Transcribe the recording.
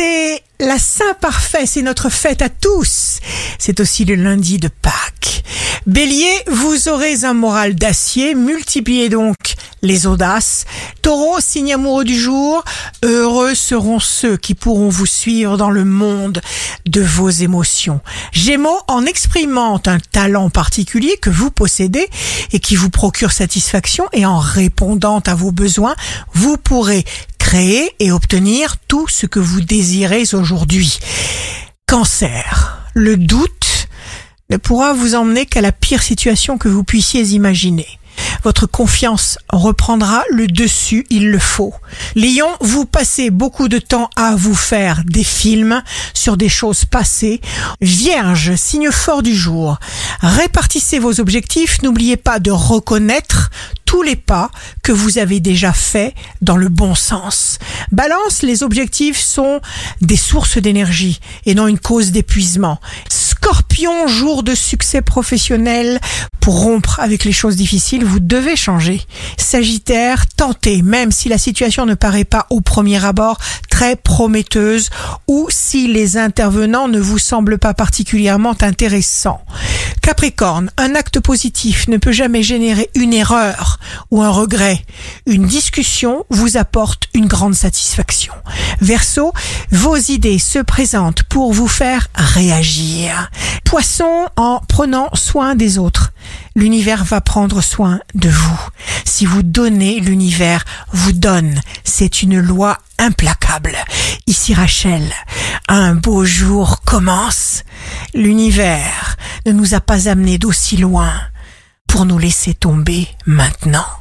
c'est la Saint Parfait, c'est notre fête à tous. C'est aussi le lundi de Pâques. Bélier, vous aurez un moral d'acier, multipliez donc les audaces. Taureau, signe amoureux du jour, heureux seront ceux qui pourront vous suivre dans le monde de vos émotions. Gémeaux, en exprimant un talent particulier que vous possédez et qui vous procure satisfaction et en répondant à vos besoins, vous pourrez créer et obtenir tout ce que vous désirez aujourd'hui. Cancer, le doute ne pourra vous emmener qu'à la pire situation que vous puissiez imaginer. Votre confiance reprendra le dessus, il le faut. Lion, vous passez beaucoup de temps à vous faire des films sur des choses passées. Vierge, signe fort du jour. Répartissez vos objectifs, n'oubliez pas de reconnaître tous les pas que vous avez déjà faits dans le bon sens. Balance, les objectifs sont des sources d'énergie et non une cause d'épuisement. Scorpion, jour de succès professionnel, pour rompre avec les choses difficiles, vous devez changer. Sagittaire, tentez, même si la situation ne paraît pas au premier abord très prometteuse ou si les intervenants ne vous semblent pas particulièrement intéressants. Capricorne, un acte positif ne peut jamais générer une erreur ou un regret. Une discussion vous apporte une grande satisfaction. Verseau, vos idées se présentent pour vous faire réagir. Poisson, en prenant soin des autres, l'univers va prendre soin de vous. Si vous donnez, l'univers vous donne. C'est une loi implacable. Ici Rachel, un beau jour commence. L'univers ne nous a pas amenés d'aussi loin pour nous laisser tomber maintenant.